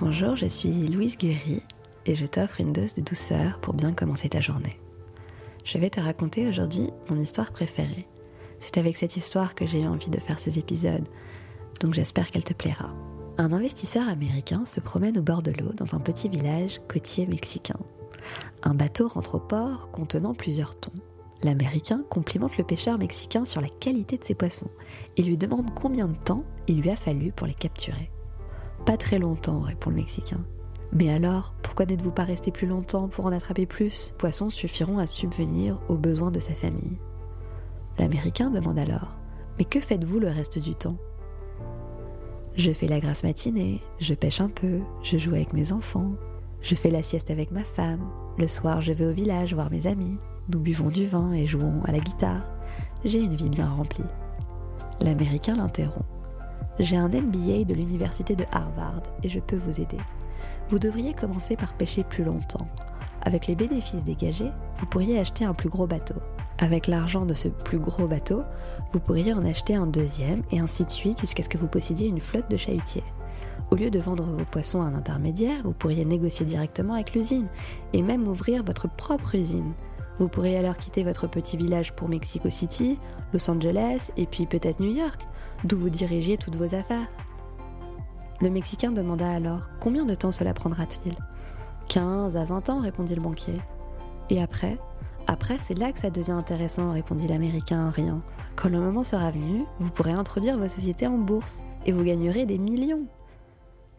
Bonjour, je suis Louise Guéry et je t'offre une dose de douceur pour bien commencer ta journée. Je vais te raconter aujourd'hui mon histoire préférée. C'est avec cette histoire que j'ai eu envie de faire ces épisodes, donc j'espère qu'elle te plaira. Un investisseur américain se promène au bord de l'eau dans un petit village côtier mexicain. Un bateau rentre au port contenant plusieurs thons. L'Américain complimente le pêcheur mexicain sur la qualité de ses poissons et lui demande combien de temps il lui a fallu pour les capturer. Pas très longtemps, répond le Mexicain. Mais alors, pourquoi n'êtes-vous pas resté plus longtemps pour en attraper plus? Poissons suffiront à subvenir aux besoins de sa famille. L'Américain demande alors Mais que faites-vous le reste du temps? Je fais la grasse matinée, je pêche un peu, je joue avec mes enfants, je fais la sieste avec ma femme, le soir je vais au village voir mes amis, nous buvons du vin et jouons à la guitare. J'ai une vie bien remplie. L'Américain l'interrompt. J'ai un MBA de l'université de Harvard et je peux vous aider. Vous devriez commencer par pêcher plus longtemps. Avec les bénéfices dégagés, vous pourriez acheter un plus gros bateau. Avec l'argent de ce plus gros bateau, vous pourriez en acheter un deuxième et ainsi de suite jusqu'à ce que vous possédiez une flotte de chalutiers. Au lieu de vendre vos poissons à un intermédiaire, vous pourriez négocier directement avec l'usine et même ouvrir votre propre usine. Vous pourriez alors quitter votre petit village pour Mexico City, Los Angeles et puis peut-être New York, d'où vous dirigiez toutes vos affaires. Le Mexicain demanda alors combien de temps cela prendra-t-il? 15 à 20 ans, répondit le banquier. Et après? Après, c'est là que ça devient intéressant, répondit l'Américain en riant. Quand le moment sera venu, vous pourrez introduire vos sociétés en bourse et vous gagnerez des millions.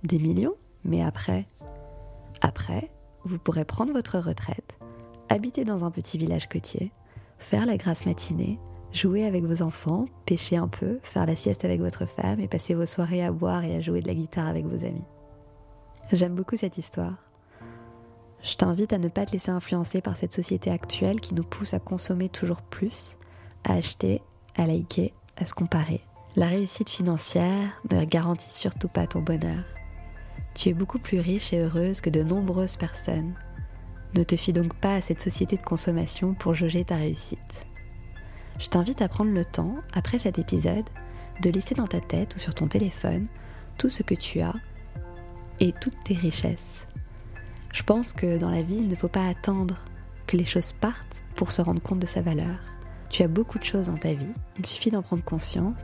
Des millions? Mais après? Après, vous pourrez prendre votre retraite habiter dans un petit village côtier, faire la grasse matinée, jouer avec vos enfants, pêcher un peu, faire la sieste avec votre femme et passer vos soirées à boire et à jouer de la guitare avec vos amis. J'aime beaucoup cette histoire. Je t'invite à ne pas te laisser influencer par cette société actuelle qui nous pousse à consommer toujours plus, à acheter, à liker, à se comparer. La réussite financière ne garantit surtout pas ton bonheur. Tu es beaucoup plus riche et heureuse que de nombreuses personnes ne te fie donc pas à cette société de consommation pour jauger ta réussite. Je t'invite à prendre le temps, après cet épisode, de laisser dans ta tête ou sur ton téléphone tout ce que tu as et toutes tes richesses. Je pense que dans la vie, il ne faut pas attendre que les choses partent pour se rendre compte de sa valeur. Tu as beaucoup de choses dans ta vie, il suffit d'en prendre conscience.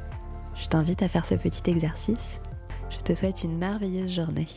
Je t'invite à faire ce petit exercice. Je te souhaite une merveilleuse journée.